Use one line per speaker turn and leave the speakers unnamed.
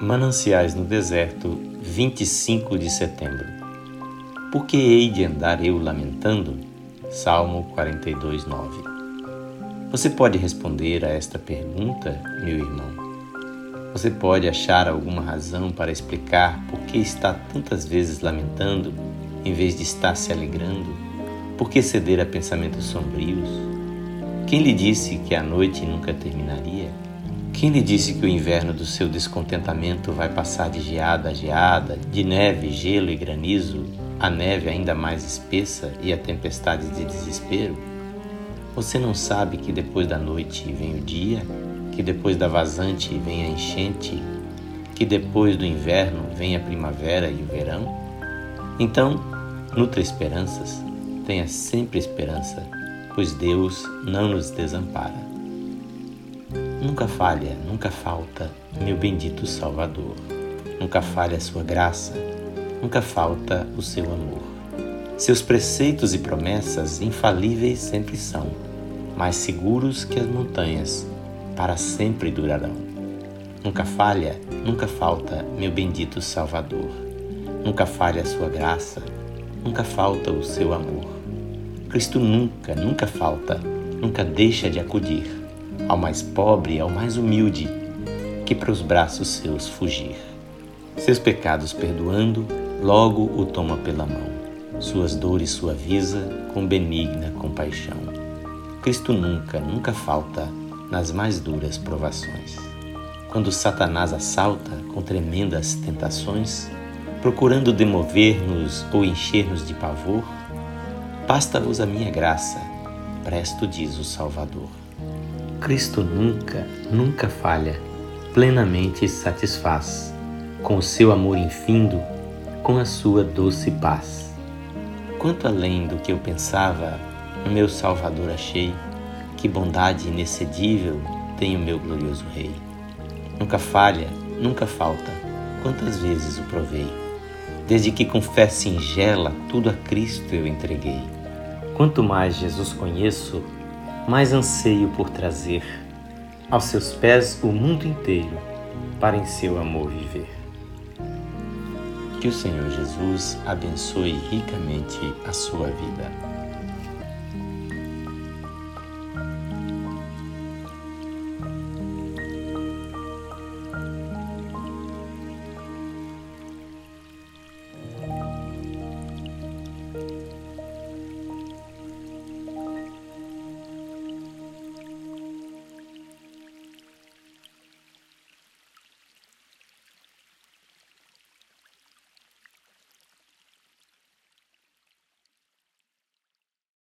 Mananciais no Deserto, 25 de setembro. Por que hei de andar eu lamentando? Salmo 42, 9. Você pode responder a esta pergunta, meu irmão? Você pode achar alguma razão para explicar por que está tantas vezes lamentando em vez de estar se alegrando? Por que ceder a pensamentos sombrios? Quem lhe disse que a noite nunca terminaria? Quem lhe disse que o inverno do seu descontentamento vai passar de geada a geada, de neve, gelo e granizo, a neve ainda mais espessa e a tempestade de desespero? Você não sabe que depois da noite vem o dia, que depois da vazante vem a enchente, que depois do inverno vem a primavera e o verão? Então, nutra esperanças, tenha sempre esperança, pois Deus não nos desampara. Nunca falha, nunca falta, meu bendito Salvador. Nunca falha a sua graça, nunca falta o seu amor. Seus preceitos e promessas infalíveis sempre são, mais seguros que as montanhas, para sempre durarão. Nunca falha, nunca falta, meu bendito Salvador. Nunca falha a sua graça, nunca falta o seu amor. Cristo nunca, nunca falta, nunca deixa de acudir ao mais pobre, ao mais humilde, que para os braços seus fugir. Seus pecados perdoando, logo o toma pela mão, suas dores suaviza com benigna compaixão. Cristo nunca, nunca falta nas mais duras provações. Quando Satanás assalta com tremendas tentações, procurando demover-nos ou encher-nos de pavor, basta-vos a minha graça, presto diz o Salvador. Cristo nunca, nunca falha, plenamente satisfaz, com o seu amor infindo, com a sua doce paz. Quanto além do que eu pensava, o meu Salvador achei, que bondade inexcedível tem o meu glorioso Rei. Nunca falha, nunca falta, quantas vezes o provei. Desde que com fé singela tudo a Cristo eu entreguei. Quanto mais Jesus conheço, mais anseio por trazer aos seus pés o mundo inteiro para em seu amor viver. Que o Senhor Jesus abençoe ricamente a sua vida.